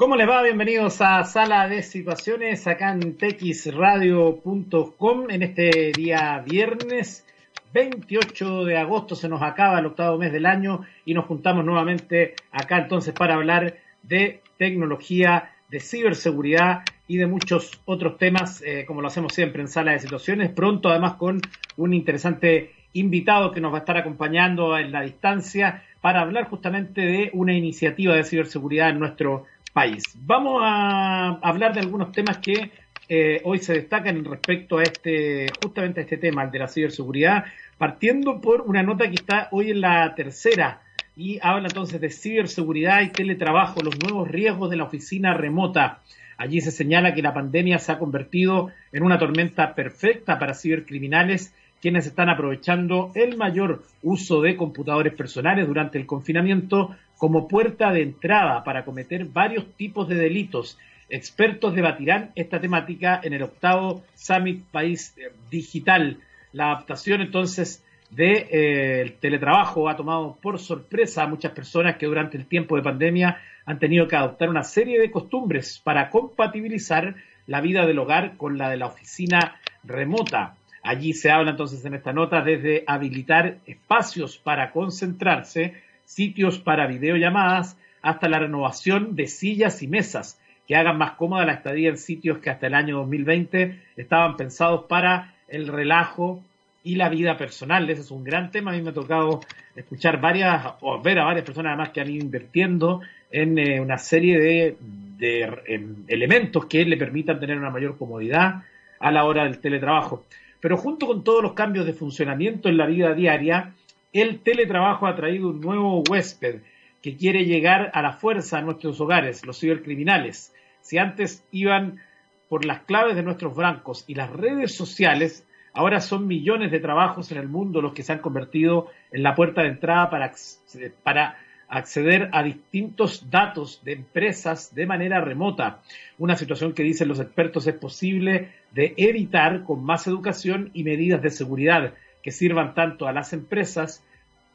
¿Cómo les va? Bienvenidos a Sala de Situaciones acá en texradio.com en este día viernes 28 de agosto. Se nos acaba el octavo mes del año y nos juntamos nuevamente acá entonces para hablar de tecnología, de ciberseguridad y de muchos otros temas, eh, como lo hacemos siempre en Sala de Situaciones. Pronto además con un interesante invitado que nos va a estar acompañando en la distancia para hablar justamente de una iniciativa de ciberseguridad en nuestro país. Vamos a hablar de algunos temas que eh, hoy se destacan respecto a este, justamente a este tema, el de la ciberseguridad, partiendo por una nota que está hoy en la tercera y habla entonces de ciberseguridad y teletrabajo, los nuevos riesgos de la oficina remota. Allí se señala que la pandemia se ha convertido en una tormenta perfecta para cibercriminales quienes están aprovechando el mayor uso de computadores personales durante el confinamiento como puerta de entrada para cometer varios tipos de delitos. Expertos debatirán esta temática en el octavo Summit País Digital. La adaptación entonces del de, eh, teletrabajo ha tomado por sorpresa a muchas personas que durante el tiempo de pandemia han tenido que adoptar una serie de costumbres para compatibilizar la vida del hogar con la de la oficina remota. Allí se habla entonces en esta nota desde habilitar espacios para concentrarse, sitios para videollamadas, hasta la renovación de sillas y mesas que hagan más cómoda la estadía en sitios que hasta el año 2020 estaban pensados para el relajo y la vida personal. Ese es un gran tema. A mí me ha tocado escuchar varias, o ver a varias personas además que han ido invirtiendo en eh, una serie de, de elementos que le permitan tener una mayor comodidad a la hora del teletrabajo. Pero junto con todos los cambios de funcionamiento en la vida diaria, el teletrabajo ha traído un nuevo huésped que quiere llegar a la fuerza a nuestros hogares, los cibercriminales. Si antes iban por las claves de nuestros bancos y las redes sociales, ahora son millones de trabajos en el mundo los que se han convertido en la puerta de entrada para, para acceder a distintos datos de empresas de manera remota. Una situación que dicen los expertos es posible de evitar con más educación y medidas de seguridad que sirvan tanto a las empresas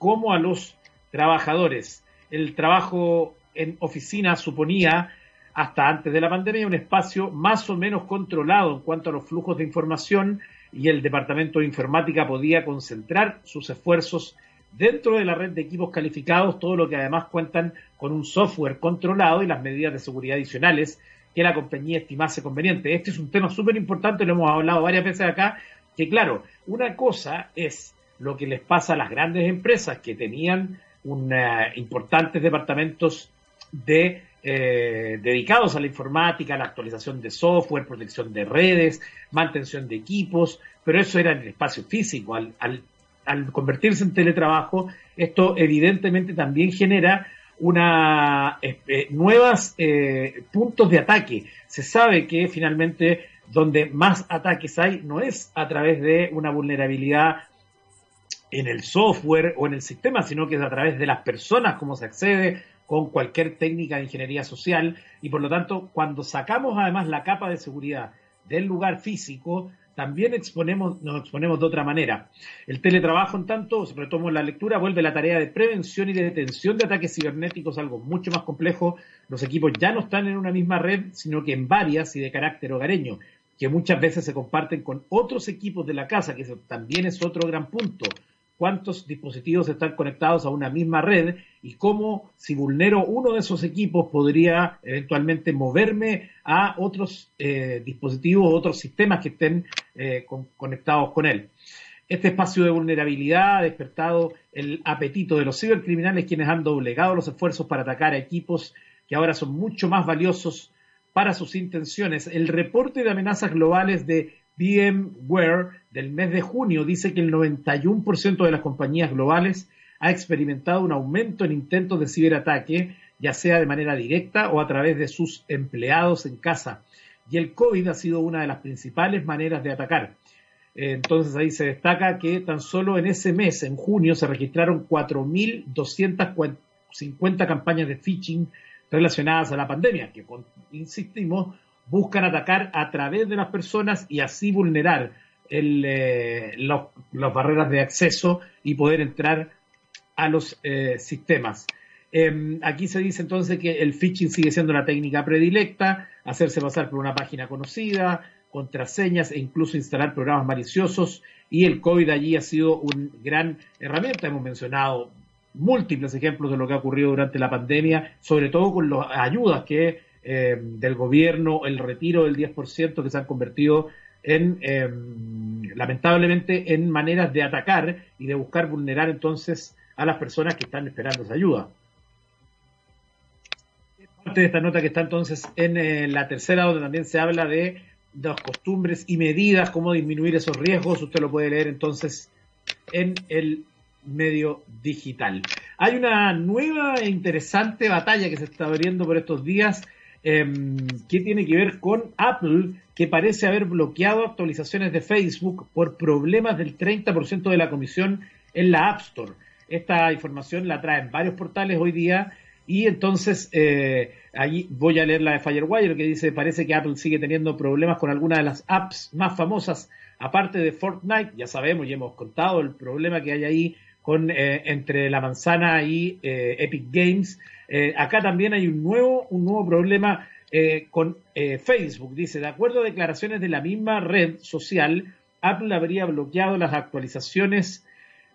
como a los trabajadores. El trabajo en oficina suponía hasta antes de la pandemia un espacio más o menos controlado en cuanto a los flujos de información y el Departamento de Informática podía concentrar sus esfuerzos dentro de la red de equipos calificados, todo lo que además cuentan con un software controlado y las medidas de seguridad adicionales que la compañía estimase conveniente. Este es un tema súper importante, lo hemos hablado varias veces acá, que claro, una cosa es lo que les pasa a las grandes empresas que tenían importantes departamentos de, eh, dedicados a la informática, la actualización de software, protección de redes, mantención de equipos, pero eso era en el espacio físico. al convertirse en teletrabajo, esto evidentemente también genera una eh, eh, nuevas eh, puntos de ataque. Se sabe que finalmente donde más ataques hay no es a través de una vulnerabilidad en el software o en el sistema, sino que es a través de las personas, como se accede con cualquier técnica de ingeniería social. Y por lo tanto, cuando sacamos además la capa de seguridad del lugar físico, también exponemos, nos exponemos de otra manera. El teletrabajo, en tanto, retomo la lectura, vuelve la tarea de prevención y de detención de ataques cibernéticos, algo mucho más complejo. Los equipos ya no están en una misma red, sino que en varias y de carácter hogareño, que muchas veces se comparten con otros equipos de la casa, que también es otro gran punto cuántos dispositivos están conectados a una misma red y cómo si vulnero uno de esos equipos podría eventualmente moverme a otros eh, dispositivos, otros sistemas que estén eh, conectados con él. Este espacio de vulnerabilidad ha despertado el apetito de los cibercriminales quienes han doblegado los esfuerzos para atacar a equipos que ahora son mucho más valiosos para sus intenciones. El reporte de amenazas globales de VMware del mes de junio dice que el 91% de las compañías globales ha experimentado un aumento en intentos de ciberataque, ya sea de manera directa o a través de sus empleados en casa. Y el COVID ha sido una de las principales maneras de atacar. Entonces ahí se destaca que tan solo en ese mes, en junio, se registraron 4.250 campañas de phishing relacionadas a la pandemia, que, insistimos, buscan atacar a través de las personas y así vulnerar eh, las barreras de acceso y poder entrar a los eh, sistemas. Em, aquí se dice entonces que el phishing sigue siendo la técnica predilecta, hacerse pasar por una página conocida, contraseñas e incluso instalar programas maliciosos. Y el COVID allí ha sido una gran herramienta. Hemos mencionado múltiples ejemplos de lo que ha ocurrido durante la pandemia, sobre todo con las ayudas que em, del gobierno, el retiro del 10% que se han convertido en, em, lamentablemente, en maneras de atacar y de buscar vulnerar entonces a las personas que están esperando esa ayuda parte de esta nota que está entonces en eh, la tercera, donde también se habla de las costumbres y medidas, cómo disminuir esos riesgos. Usted lo puede leer entonces en el medio digital. Hay una nueva e interesante batalla que se está abriendo por estos días em, que tiene que ver con Apple, que parece haber bloqueado actualizaciones de Facebook por problemas del 30% de la comisión en la App Store. Esta información la traen varios portales hoy día y entonces, eh, allí voy a leer la de Firewire que dice, parece que Apple sigue teniendo problemas con algunas de las apps más famosas, aparte de Fortnite, ya sabemos y hemos contado el problema que hay ahí con, eh, entre la manzana y eh, Epic Games. acá también hay un nuevo, un nuevo problema con Facebook. Dice, de acuerdo a declaraciones de la misma red social, Apple habría bloqueado las actualizaciones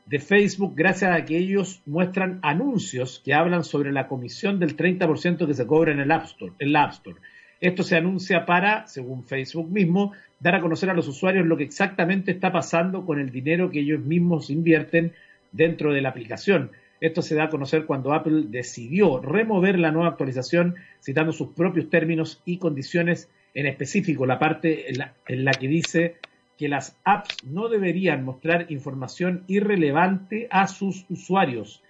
de Facebook gracias a que ellos muestran anuncios que hablan sobre la comisión del 30% que se cobra en el App Store, en la App Store. Esto se anuncia para, según Facebook mismo, dar a conocer a los usuarios lo que exactamente está pasando con el dinero que ellos mismos invierten dentro de la aplicación. Esto se da a conocer cuando Apple decidió remover la nueva actualización citando sus propios términos y condiciones, en específico la parte en la, en la que dice que las apps no deberían mostrar información irrelevante a sus usuarios.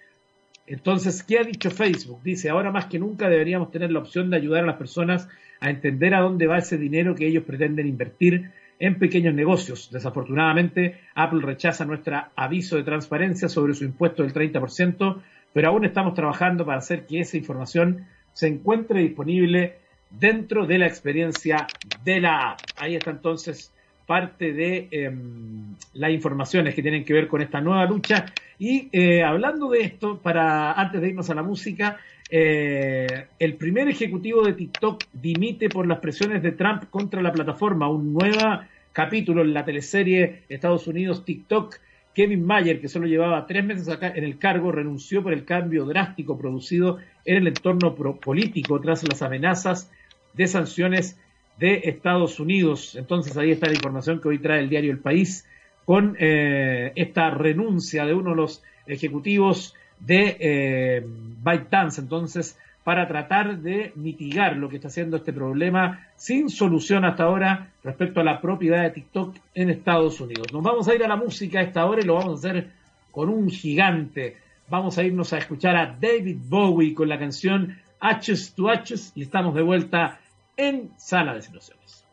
Entonces, ¿qué ha dicho Facebook? Dice, ahora más que nunca deberíamos tener la opción de ayudar a las personas a entender a dónde va ese dinero que ellos pretenden invertir en pequeños negocios. Desafortunadamente, Apple rechaza nuestro aviso de transparencia sobre su impuesto del 30%, pero aún estamos trabajando para hacer que esa información se encuentre disponible dentro de la experiencia de la app. Ahí está entonces parte de em, las informaciones que tienen que ver con esta nueva lucha. Y eh, hablando de esto, para antes de irnos a la música, eh, el primer ejecutivo de TikTok dimite por las presiones de Trump contra la plataforma. Un nuevo capítulo en la teleserie Estados Unidos TikTok. Kevin Mayer, que solo llevaba tres meses acá en el cargo, renunció por el cambio drástico producido en el entorno político tras las amenazas de sanciones de Estados Unidos. Entonces ahí está la información que hoy trae el diario El País con eh, esta renuncia de uno de los ejecutivos de eh, ByteDance. Entonces, para tratar de mitigar lo que está haciendo este problema sin solución hasta ahora respecto a la propiedad de TikTok en Estados Unidos. Nos vamos a ir a la música a esta hora y lo vamos a hacer con un gigante. Vamos a irnos a escuchar a David Bowie con la canción H's to H's y estamos de vuelta en Sala de Situaciones.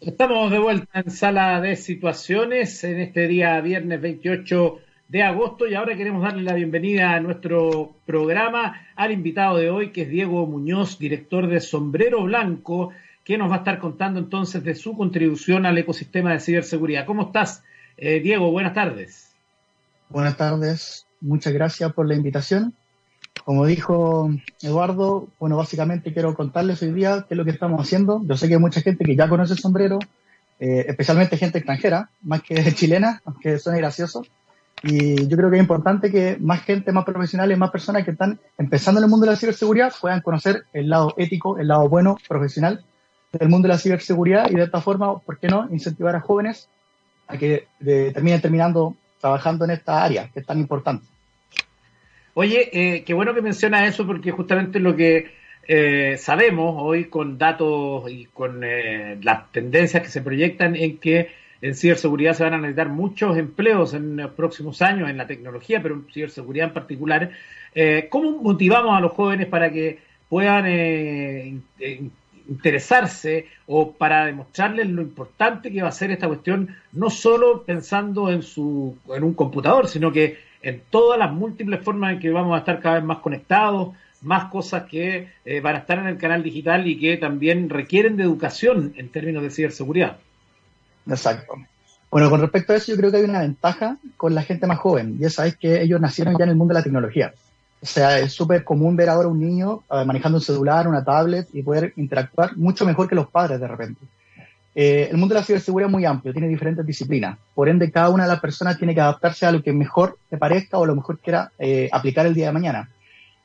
Estamos de vuelta en Sala de Situaciones en este día viernes 28 de agosto y ahora queremos darle la bienvenida a nuestro programa al invitado de hoy que es Diego Muñoz, director de Sombrero Blanco, que nos va a estar contando entonces de su contribución al ecosistema de ciberseguridad. ¿Cómo estás, eh, Diego? Buenas tardes. Buenas tardes, muchas gracias por la invitación como dijo Eduardo, bueno, básicamente quiero contarles hoy día qué es lo que estamos haciendo. Yo sé que hay mucha gente que ya conoce sombrero, eh, especialmente gente extranjera, más que chilena, aunque suene gracioso. Y yo creo que es importante que más gente, más profesionales, más personas que están empezando en el mundo de la ciberseguridad puedan conocer el lado ético, el lado bueno, profesional del mundo de la ciberseguridad y de esta forma, ¿por qué no?, incentivar a jóvenes a que terminen terminando trabajando en esta área que es tan importante. Oye, eh, qué bueno que menciona eso porque justamente lo que eh, sabemos hoy con datos y con eh, las tendencias que se proyectan en que en ciberseguridad se van a necesitar muchos empleos en los próximos años en la tecnología, pero en ciberseguridad en particular. ¿Cómo motivamos a los jóvenes para que puedan interesarse o para demostrarles lo importante que va a ser esta cuestión, no solo pensando en, su, en un computador, sino que en todas las múltiples formas en que vamos a estar cada vez más conectados, más cosas que eh, van a estar en el canal digital y que también requieren de educación en términos de ciberseguridad. Exacto. Bueno, con respecto a eso, yo creo que hay una ventaja con la gente más joven, y esa es que ellos nacieron ya en el mundo de la tecnología. O sea, es súper común ver ahora un niño eh, manejando un celular, una tablet y poder interactuar mucho mejor que los padres de repente. Eh, el mundo de la ciberseguridad es muy amplio, tiene diferentes disciplinas. Por ende, cada una de las personas tiene que adaptarse a lo que mejor te parezca o lo mejor quiera eh, aplicar el día de mañana.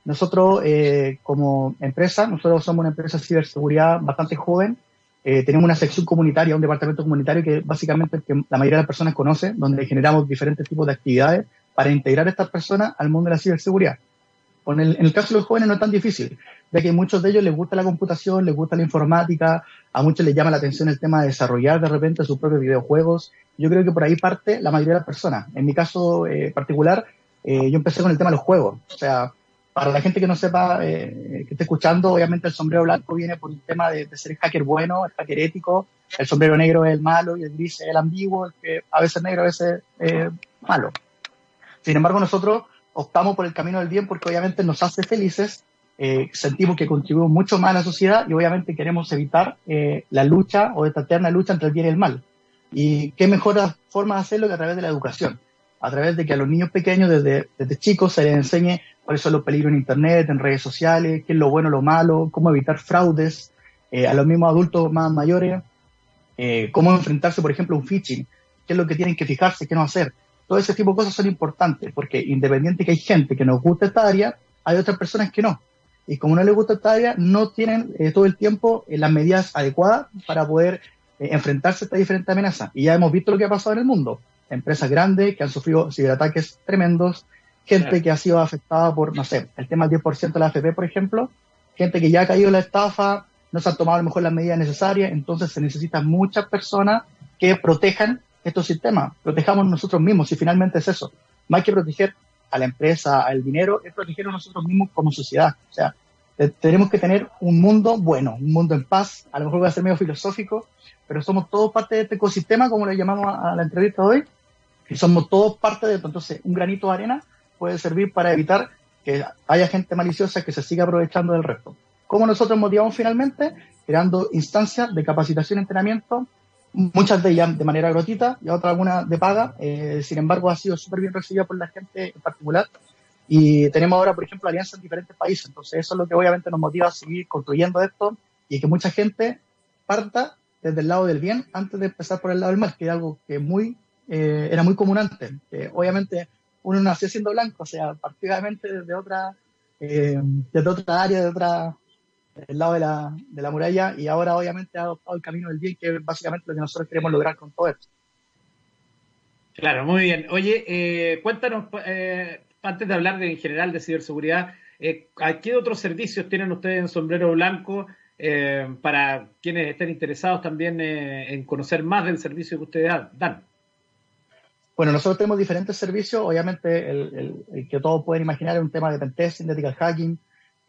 Nosotros, eh, como empresa, nosotros somos una empresa de ciberseguridad bastante joven. Tenemos una sección comunitaria, un departamento comunitario que básicamente que la mayoría de las personas conoce, donde generamos diferentes tipos de actividades para integrar a estas personas al mundo de la ciberseguridad. El, en el caso de los jóvenes no es tan difícil, ya que a muchos de ellos les gusta la computación, les gusta la informática, a muchos les llama la atención el tema de desarrollar de repente sus propios videojuegos. Yo creo que por ahí parte la mayoría de las personas. En mi caso eh, particular, eh, yo empecé con el tema de los juegos. O sea, para la gente que no sepa, eh, que esté escuchando, obviamente el sombrero blanco viene por un tema de, de, ser hacker bueno, el hacker ético, el sombrero negro es el malo y el gris es el ambiguo, que a veces negro, a veces eh, malo. Sin embargo, nosotros optamos por el camino del bien porque obviamente nos hace felices, eh, sentimos que contribuimos mucho más a la sociedad y obviamente queremos evitar la lucha o esta eterna lucha entre el bien y el mal. Y qué mejor forma de hacerlo que a través de la educación, a través de que a los niños pequeños desde, desde chicos se les enseñe cuáles son los peligros en Internet, en redes sociales, qué es lo bueno, lo malo, cómo evitar fraudes, eh, a los mismos adultos más mayores, eh, cómo enfrentarse, por ejemplo, a un phishing, qué es lo que tienen que fijarse, qué no hacer todo ese tipo de cosas son importantes, porque independiente que hay gente que nos gusta esta área, hay otras personas que no. Y como no les gusta esta área, no tienen eh, todo el tiempo eh, las medidas adecuadas para poder enfrentarse a estas diferentes amenazas. Y ya hemos visto lo que ha pasado en el mundo. Empresas grandes que han sufrido ciberataques tremendos, gente que ha sido afectada por, no sé, el tema del 10% de la AFP, por ejemplo, gente que ya ha caído en la estafa, no se han tomado a lo mejor las medidas necesarias, entonces se necesitan muchas personas que protejan estos sistemas, protejamos nosotros mismos, y finalmente es eso. Más que proteger a la empresa, al dinero, es proteger a nosotros mismos como sociedad. O sea, tenemos que tener un mundo bueno, un mundo en paz, a lo mejor va a ser medio filosófico, pero somos todos parte de este ecosistema, como le llamamos a, la entrevista de hoy, y somos todos parte de esto. Entonces, un granito de arena puede servir para evitar que haya gente maliciosa que se siga aprovechando del resto. ¿Cómo nosotros motivamos finalmente? Creando instancias de capacitación y entrenamiento muchas de ellas de manera gratuita y otras algunas de paga. Eh, sin embargo, ha sido súper bien recibida por la gente en particular. Y tenemos ahora, por ejemplo, alianzas en diferentes países. Entonces, eso es lo que obviamente nos motiva a seguir construyendo esto y que mucha gente parta desde el lado del bien antes de empezar por el lado del mal, que es algo que muy, eh, era muy común antes. obviamente, uno nació siendo blanco, o sea, particularmente desde otra, eh, desde otra área, de otra, el lado de la, de la muralla y ahora obviamente ha adoptado el camino del bien, que es básicamente lo que nosotros queremos lograr con todo esto. Claro, muy bien. Oye, eh, cuéntanos, eh, antes de hablar en general de ciberseguridad, eh, ¿qué otros servicios tienen ustedes en Sombrero Blanco eh, para quienes estén interesados también eh, en conocer más del servicio que ustedes dan? Bueno, nosotros tenemos diferentes servicios. Obviamente, el, que todos pueden imaginar es un tema de pentesting, ethical hacking,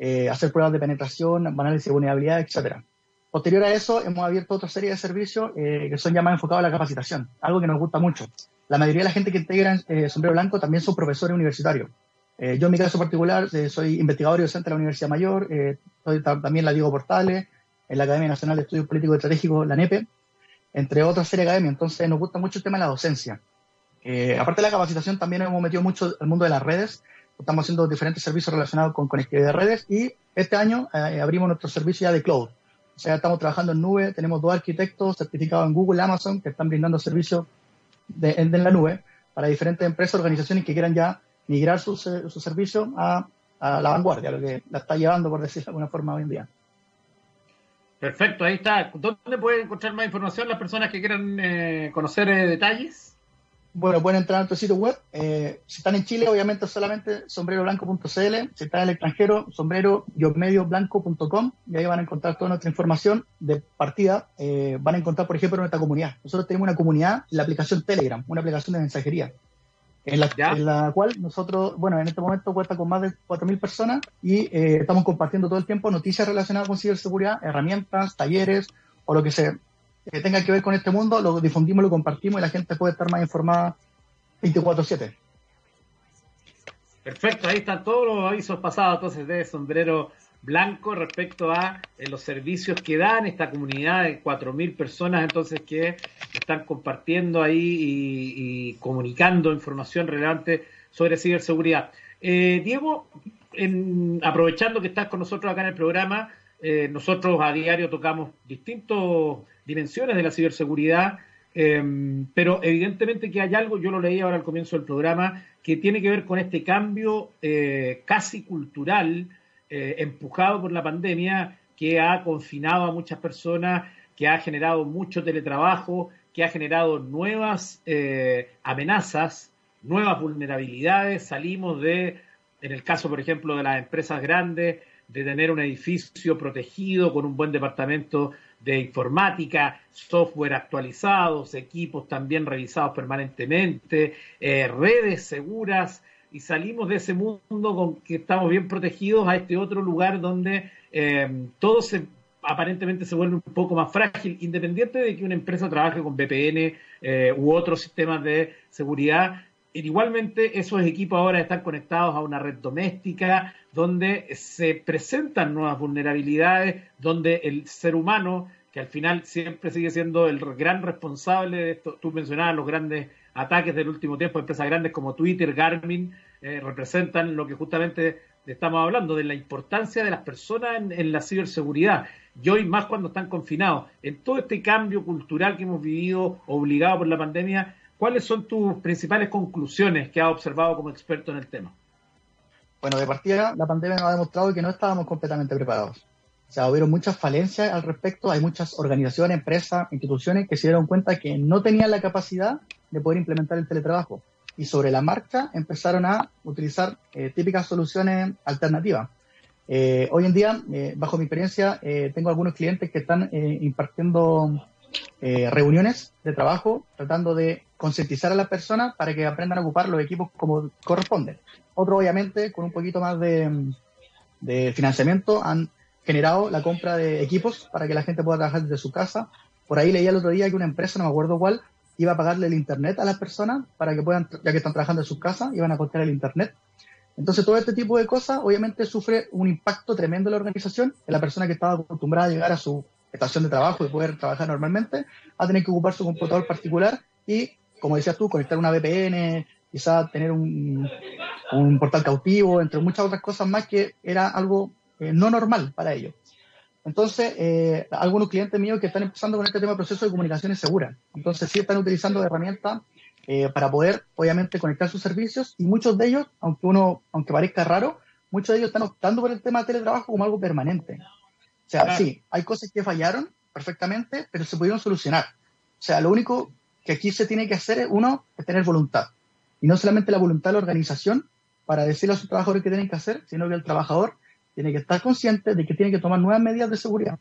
eh, hacer pruebas de penetración, análisis de vulnerabilidad, etcétera. Posterior a eso, hemos abierto otra serie de servicios eh, que son ya más enfocados a la capacitación, algo que nos gusta mucho. La mayoría de la gente que integra eh, Sombrero Blanco también son profesores universitarios. Eh, yo en mi caso particular eh, soy investigador y docente de la Universidad Mayor, soy también la Diego Portales, en la Academia Nacional de Estudios Políticos y Estratégicos, la NEPE, entre otras series de academias. Entonces nos gusta mucho el tema de la docencia. Aparte de la capacitación, también hemos metido mucho el mundo de las redes estamos haciendo diferentes servicios relacionados con conectividad de redes y este año eh, abrimos nuestro servicio ya de cloud. O sea, estamos trabajando en nube, tenemos dos arquitectos certificados en Google, Amazon, que están brindando servicios en, la nube para diferentes empresas, organizaciones que quieran ya migrar sus su servicios a, a, la vanguardia, lo que la está llevando, por decirlo de alguna forma, hoy en día. Perfecto, ahí está. ¿Dónde pueden encontrar más información las personas que quieran eh, conocer eh, detalles? Bueno, pueden entrar a nuestro sitio web. Eh, si están en Chile, obviamente solamente sombreroblanco.cl. Si están en el extranjero, sombrero-blanco.com. Y ahí van a encontrar toda nuestra información de partida. Eh, van a encontrar, por ejemplo, nuestra comunidad. Nosotros tenemos una comunidad la aplicación Telegram, una aplicación de mensajería. En la, en la cual nosotros, bueno, en este momento cuenta con más de 4.000 personas y eh, estamos compartiendo todo el tiempo noticias relacionadas con ciberseguridad, herramientas, talleres o lo que sea que tenga que ver con este mundo, lo difundimos, lo compartimos y la gente puede estar más informada 24/7. Perfecto, ahí están todos los avisos pasados entonces de Sombrero Blanco respecto a eh, los servicios que dan esta comunidad de 4.000 personas entonces que están compartiendo ahí y, comunicando información relevante sobre ciberseguridad. Eh, Diego, aprovechando que estás con nosotros acá en el programa, eh, nosotros a diario tocamos distintas dimensiones de la ciberseguridad, em, pero evidentemente que hay algo, yo lo leí ahora al comienzo del programa, que tiene que ver con este cambio eh, casi cultural eh, empujado por la pandemia que ha confinado a muchas personas, que ha generado mucho teletrabajo, que ha generado nuevas amenazas, nuevas vulnerabilidades. Salimos de, en el caso, por ejemplo, de las empresas grandes, de tener un edificio protegido con un buen departamento de informática, software actualizados, equipos también revisados permanentemente, eh, redes seguras, y salimos de ese mundo con que estamos bien protegidos a este otro lugar donde eh, todo se aparentemente se vuelve un poco más frágil, independiente de que una empresa trabaje con VPN eh, u otros sistemas de seguridad, igualmente esos equipos ahora están conectados a una red doméstica donde se presentan nuevas vulnerabilidades, donde el ser humano, que al final siempre sigue siendo el gran responsable de esto, tú mencionabas los grandes ataques del último tiempo, empresas grandes como Twitter, Garmin, eh, representan lo que justamente estamos hablando, de la importancia de las personas en, en la ciberseguridad. Y hoy más cuando están confinados. En todo este cambio cultural que hemos vivido, obligado por la pandemia, ¿Cuáles son tus principales conclusiones que has observado como experto en el tema? Bueno, de partida, la pandemia nos ha demostrado que no estábamos completamente preparados. O sea, hubieron muchas falencias al respecto. Hay muchas organizaciones, empresas, instituciones que se dieron cuenta que no tenían la capacidad de poder implementar el teletrabajo. Y sobre la marcha empezaron a utilizar eh, típicas soluciones alternativas. Eh, hoy en día, eh, bajo mi experiencia, tengo algunos clientes que están impartiendo reuniones de trabajo tratando de concientizar a las personas para que aprendan a ocupar los equipos como corresponden. Otros, obviamente, con un poquito más de, financiamiento, han generado la compra de equipos para que la gente pueda trabajar desde su casa. Por ahí leía el otro día que una empresa, no me acuerdo cuál, iba a pagarle el internet a las personas para que puedan, ya que están trabajando en sus casas, iban a cortar el internet. Entonces, todo este tipo de cosas, obviamente, sufre un impacto tremendo en la organización, que la persona que estaba acostumbrada a llegar a su estación de trabajo y poder trabajar normalmente, a tener que ocupar su computador particular y como decías tú, conectar una VPN, quizá tener un, portal cautivo, entre muchas otras cosas más que era algo eh, no normal para ellos. Entonces, eh, algunos clientes míos que están empezando con este tema de proceso de comunicaciones seguras. Entonces, sí están utilizando herramientas eh, para poder, obviamente, conectar sus servicios y muchos de ellos, aunque uno, aunque parezca raro, muchos de ellos están optando por el tema de teletrabajo como algo permanente. O sea, sí, hay cosas que fallaron perfectamente, pero se pudieron solucionar. O sea, lo único que aquí se tiene que hacer, uno, es tener voluntad. Y no solamente la voluntad de la organización para decirle a sus trabajadores qué tienen que hacer, sino que el trabajador tiene que estar consciente de que tiene que tomar nuevas medidas de seguridad.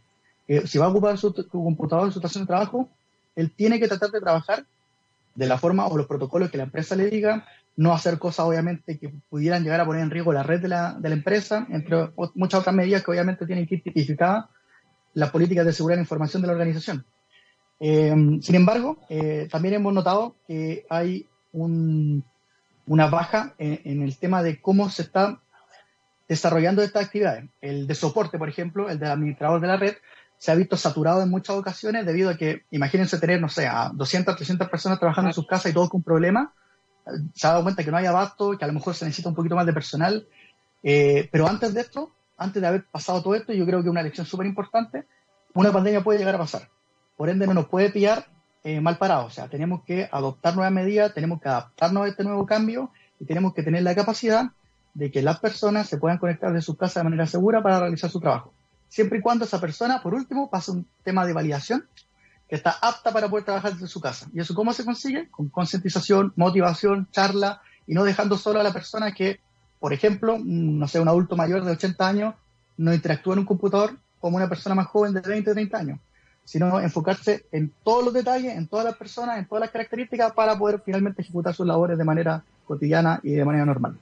si va a ocupar su, computador en su estación de trabajo, él tiene que tratar de trabajar de la forma o los protocolos que la empresa le diga, no hacer cosas obviamente que pudieran llegar a poner en riesgo la red de la, de la empresa, entre muchas otras medidas que obviamente tienen que ir tipificadas las políticas de seguridad de información de la organización. Eh, sin embargo, eh, también hemos notado que hay una baja en, el tema de cómo se está desarrollando estas actividades. El de soporte, por ejemplo, el del administrador de la red, se ha visto saturado en muchas ocasiones debido a que, imagínense tener, no sé, a 200, 300 personas trabajando en sus casas y todos con problemas. Se ha dado cuenta que no hay abasto, que a lo mejor se necesita un poquito más de personal. Eh, pero antes de esto, antes de haber pasado todo esto, yo creo que una lección súper importante, una pandemia puede llegar a pasar por ende no nos puede pillar eh, mal parados. O sea, tenemos que adoptar nuevas medidas, tenemos que adaptarnos a este nuevo cambio y tenemos que tener la capacidad de que las personas se puedan conectar de su casa de manera segura para realizar su trabajo. Siempre y cuando esa persona, por último, pase un tema de validación que está apta para poder trabajar desde su casa. ¿Y eso cómo se consigue? Con concientización, motivación, charla y no dejando solo a la persona que, por ejemplo, no sé, un adulto mayor de 80 años no interactúa en un computador como una persona más joven de 20 o 30 años sino enfocarse en todos los detalles, en todas las personas, en todas las características para poder finalmente ejecutar sus labores de manera cotidiana y de manera normal.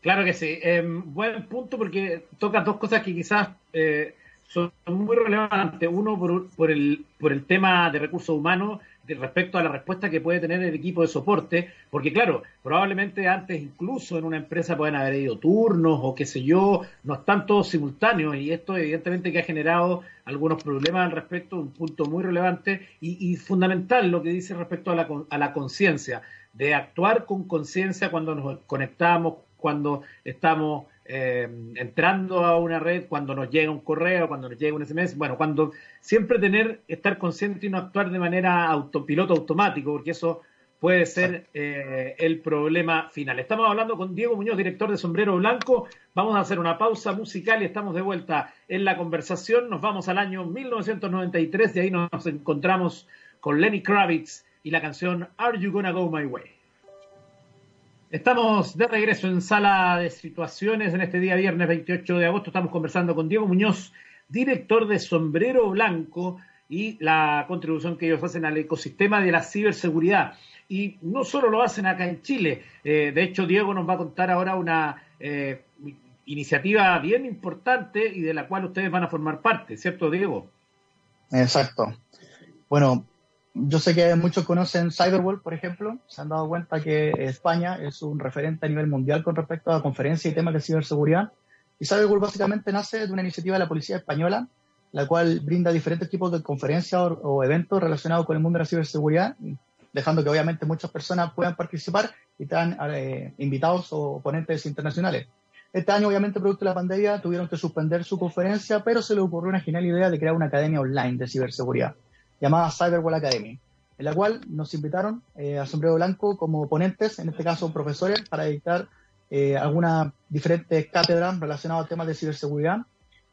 Claro que sí. Em, buen punto porque toca dos cosas que quizás eh, son muy relevantes. Uno, por, por, el, por el tema de recursos humanos respecto a la respuesta que puede tener el equipo de soporte, porque claro, probablemente antes incluso en una empresa pueden haber ido turnos o qué sé yo, no están todos simultáneos y esto evidentemente que ha generado algunos problemas al respecto, un punto muy relevante y, fundamental lo que dice respecto a la, a la conciencia, de actuar con conciencia cuando nos conectamos, cuando estamos eh, entrando a una red, cuando nos llega un correo, cuando nos llega un SMS, bueno, cuando siempre tener, estar consciente y no actuar de manera autopiloto automático, porque eso puede ser eh, el problema final. Estamos hablando con Diego Muñoz, director de Sombrero Blanco. Vamos a hacer una pausa musical y estamos de vuelta en la conversación. Nos vamos al año 1993 y ahí nos encontramos con Lenny Kravitz y la canción Are You Gonna Go My Way. Estamos de regreso en sala de situaciones en este día viernes 28 de agosto. Estamos conversando con Diego Muñoz, director de Sombrero Blanco y la contribución que ellos hacen al ecosistema de la ciberseguridad. Y no solo lo hacen acá en Chile, eh, de hecho Diego nos va a contar ahora una eh, iniciativa bien importante y de la cual ustedes van a formar parte, ¿cierto Diego? Exacto. Bueno, yo sé que muchos conocen Cyberwall, por ejemplo. Se han dado cuenta que España es un referente a nivel mundial con respecto a conferencias y temas de ciberseguridad. Y Cyberwall básicamente nace de una iniciativa de la Policía Española, la cual brinda diferentes tipos de conferencias o, eventos relacionados con el mundo de la ciberseguridad, dejando que obviamente muchas personas puedan participar y están eh, invitados o ponentes internacionales. Este año, obviamente, producto de la pandemia, tuvieron que suspender su conferencia, pero se le ocurrió una genial idea de crear una academia online de ciberseguridad llamada Cyberwall Academy, en la cual nos invitaron eh, a Sombrero Blanco como ponentes, en este caso profesores, para dictar eh, algunas diferentes cátedras relacionadas a temas de ciberseguridad.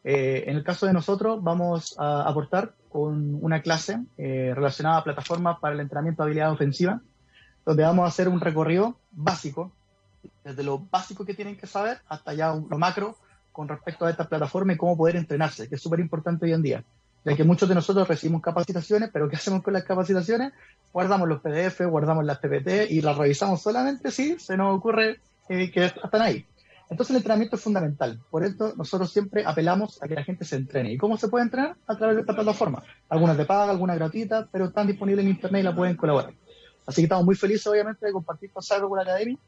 Eh, en el caso de nosotros, vamos a aportar con una clase relacionada a plataformas para el entrenamiento de habilidad ofensiva, donde vamos a hacer un recorrido básico, desde lo básico que tienen que saber hasta ya lo macro con respecto a esta plataforma y cómo poder entrenarse, que es súper importante hoy en día ya que muchos de nosotros recibimos capacitaciones, pero ¿qué hacemos con las capacitaciones? Guardamos los PDF, guardamos las PPT y las revisamos solamente si se nos ocurre eh, que están ahí. Entonces el entrenamiento es fundamental. Por esto nosotros siempre apelamos a que la gente se entrene. ¿Y cómo se puede entrenar? A través de esta plataforma. Algunas de paga, algunas gratuitas, pero están disponibles en internet y la pueden colaborar. Así que estamos muy felices, obviamente, de compartir con Cyberwall Academy.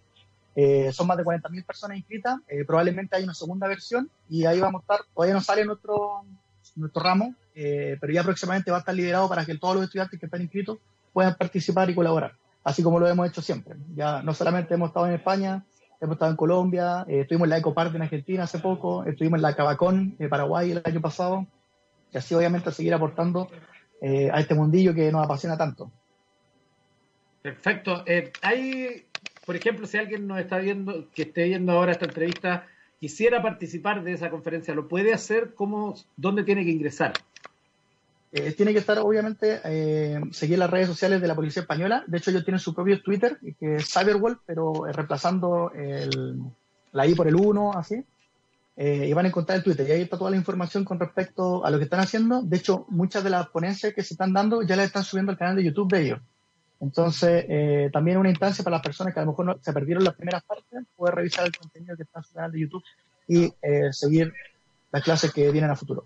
Eh, son más de 40.000 personas inscritas. Eh, probablemente hay una segunda versión y ahí vamos a estar. Todavía no sale nuestro, nuestro ramo, eh, pero ya próximamente va a estar liderado para que todos los estudiantes que están inscritos puedan participar y colaborar, así como lo hemos hecho siempre. Ya no solamente hemos estado en España, hemos estado en Colombia, eh, estuvimos en la Ecopart en Argentina hace poco, estuvimos en la Cabacón de Paraguay el año pasado, y así obviamente seguir aportando eh, a este mundillo que nos apasiona tanto. Perfecto. hay, por ejemplo, si alguien nos está viendo, que esté viendo ahora esta entrevista, quisiera participar de esa conferencia, ¿lo puede hacer? ¿Cómo, ¿Dónde tiene que ingresar? Eh, tiene que estar, obviamente, eh, seguir las redes sociales de la Policía Española. De hecho, ellos tienen su propio Twitter, que es Cyberwall, pero reemplazando el, la I por el 1, así. Eh, y van a encontrar el Twitter. Y ahí está toda la información con respecto a lo que están haciendo. De hecho, muchas de las ponencias que se están dando ya las están subiendo al canal de YouTube de ellos. Entonces, eh, también una instancia para las personas que a lo mejor no, se perdieron las primeras partes, poder revisar el contenido que está en su canal de YouTube y seguir las clases que vienen a futuro.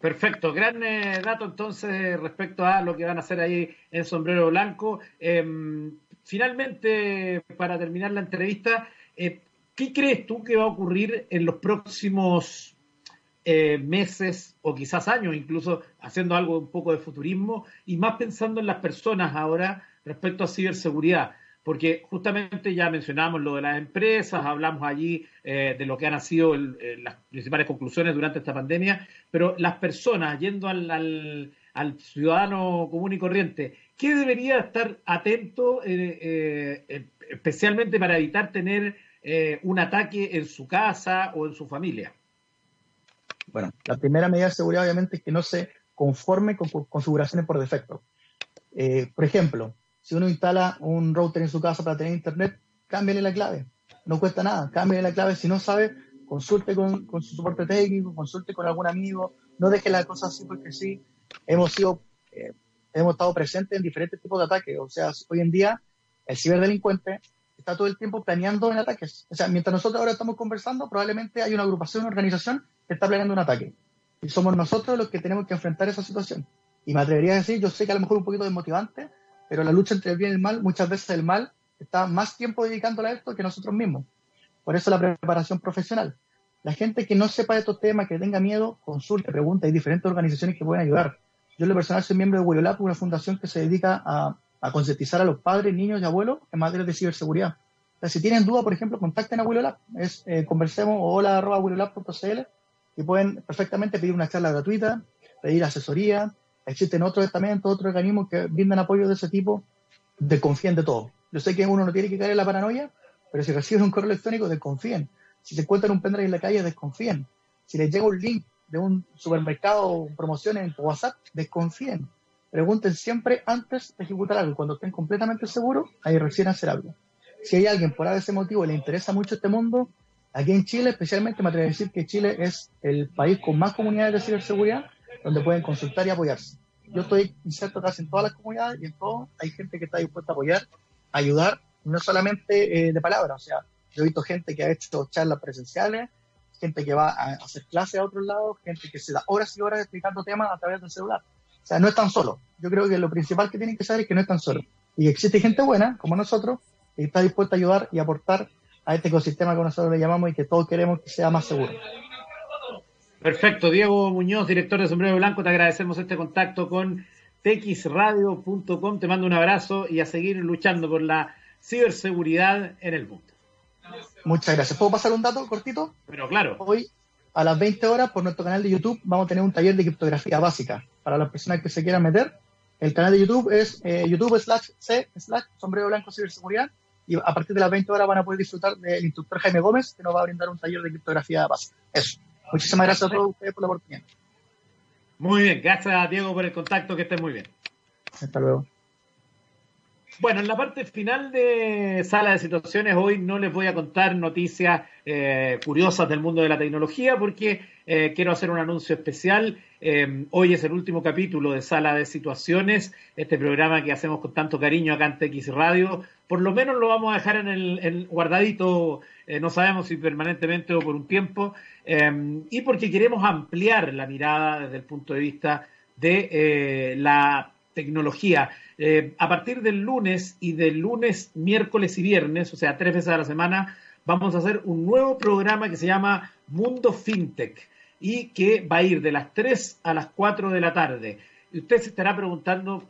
Perfecto, gran eh, dato entonces respecto a lo que van a hacer ahí en Sombrero Blanco. Em, finalmente, para terminar la entrevista, eh, ¿qué crees tú que va a ocurrir en los próximos eh, meses o quizás años, incluso haciendo algo un poco de futurismo y más pensando en las personas ahora respecto a ciberseguridad? porque justamente ya mencionamos lo de las empresas, hablamos allí eh, de lo que han sido eh, las principales conclusiones durante esta pandemia, pero las personas, yendo al, ciudadano común y corriente, ¿qué debería estar atento eh, especialmente para evitar tener un ataque en su casa o en su familia? Bueno, la primera medida de seguridad obviamente es que no se conforme con configuraciones por defecto. por ejemplo, si uno instala un router en su casa para tener internet, cámbiale la clave. No cuesta nada, cámbiale la clave. Si no sabe, consulte con, su soporte técnico, consulte con algún amigo, no deje la cosa así porque sí. Hemos sido, eh, hemos estado presentes en diferentes tipos de ataques. O sea, hoy en día el ciberdelincuente está todo el tiempo planeando en ataques. O sea, mientras nosotros ahora estamos conversando, probablemente hay una agrupación, una organización está planeando un ataque. Y somos nosotros los que tenemos que enfrentar esa situación. Y me atrevería a decir, yo sé que a lo mejor un poquito desmotivante, pero la lucha entre el bien y el mal, muchas veces el mal está más tiempo dedicándole a esto que nosotros mismos. Por eso la preparación profesional. La gente que no sepa de estos temas, que tenga miedo, consulte, pregunta. Hay diferentes organizaciones que pueden ayudar. Yo en lo personal soy miembro de Huelolab, una fundación que se dedica a, a concientizar a los padres, niños y abuelos en materia de ciberseguridad. si tienen duda, por ejemplo, contacten a Willolab, es eh, conversemos o hola arroba pueden perfectamente pedir una charla gratuita, pedir asesoría. Existen otros estamentos, otros organismos que brindan apoyo de ese tipo, desconfíen de todo. Yo sé que uno no tiene que caer en la paranoia, pero si reciben un correo electrónico, desconfíen. Si se encuentran un pendrive en la calle, desconfíen. Si les llega un link de un supermercado o promoción en WhatsApp, desconfíen. Pregunten siempre antes de ejecutar algo. Cuando estén completamente seguros, ahí recién hacer algo. Si hay alguien por ese motivo le interesa mucho este mundo, aquí en Chile, especialmente me atrevo a decir que Chile es el país con más comunidades de ciberseguridad donde pueden consultar y apoyarse. Yo estoy inserto casi en todas las comunidades y en todo hay gente que está dispuesta a apoyar, ayudar, no solamente eh, de palabras. O sea, yo he visto gente que ha hecho charlas presenciales, gente que va a hacer clases a otros lados, gente que se da horas y horas explicando temas a través del celular. O sea, no están solos. Yo creo que lo principal que tienen que saber es que no están solos. Y existe gente buena, como nosotros, que está dispuesta a ayudar y aportar a este ecosistema que nosotros le llamamos y que todos queremos que sea más seguro. Perfecto. Diego Muñoz, director de Sombrero Blanco, te agradecemos este contacto con txradio.com. Te mando un abrazo y a seguir luchando por la ciberseguridad en el mundo. Muchas gracias. ¿Puedo pasar un dato cortito? Pero claro. Hoy a las 20 horas por nuestro canal de YouTube vamos a tener un taller de criptografía básica para las personas que se quieran meter. El canal de YouTube es eh, YouTube slash C slash sombrero blanco ciberseguridad y a partir de las 20 horas van a poder disfrutar del instructor Jaime Gómez que nos va a brindar un taller de criptografía básica. Eso. Muchísimas gracias a todos ustedes por la oportunidad. Muy bien, gracias Diego por el contacto, que estén muy bien. Hasta luego. Bueno, en la parte final de Sala de Situaciones hoy no les voy a contar noticias eh, curiosas del mundo de la tecnología porque eh, quiero hacer un anuncio especial. Eh, hoy es el último capítulo de Sala de Situaciones, este programa que hacemos con tanto cariño acá en TX Radio. Por lo menos lo vamos a dejar en el guardadito, no sabemos si permanentemente o por un tiempo, y porque queremos ampliar la mirada desde el punto de vista de la tecnología. Eh, a partir del lunes y del lunes, miércoles y viernes, o sea, tres veces a la semana, vamos a hacer un nuevo programa que se llama Mundo FinTech y que va a ir de las 3 a las 4 de la tarde. Y usted se estará preguntando,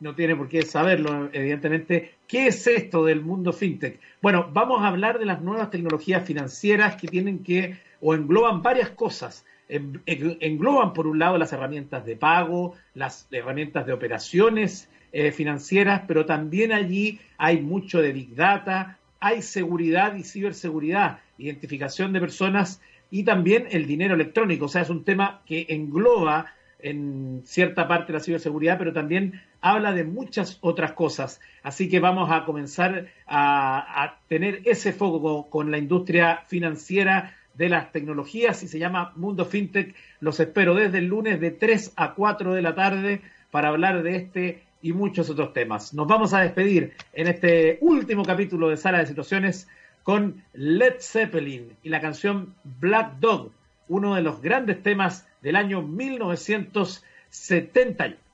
no tiene por qué saberlo, evidentemente, ¿qué es esto del mundo fintech? Bueno, vamos a hablar de las nuevas tecnologías financieras que tienen que, o engloban varias cosas engloban por un lado las herramientas de pago, las herramientas de operaciones eh, financieras, pero también allí hay mucho de Big Data, hay seguridad y ciberseguridad, identificación de personas y también el dinero electrónico. O sea, es un tema que engloba en cierta parte la ciberseguridad, pero también habla de muchas otras cosas. Así que vamos a comenzar a, tener ese foco con la industria financiera de las tecnologías y se llama Mundo FinTech. Los espero desde el lunes de 3 a 4 de la tarde para hablar de este y muchos otros temas. Nos vamos a despedir en este último capítulo de Sala de Situaciones con Led Zeppelin y la canción Black Dog, uno de los grandes temas del año 1978.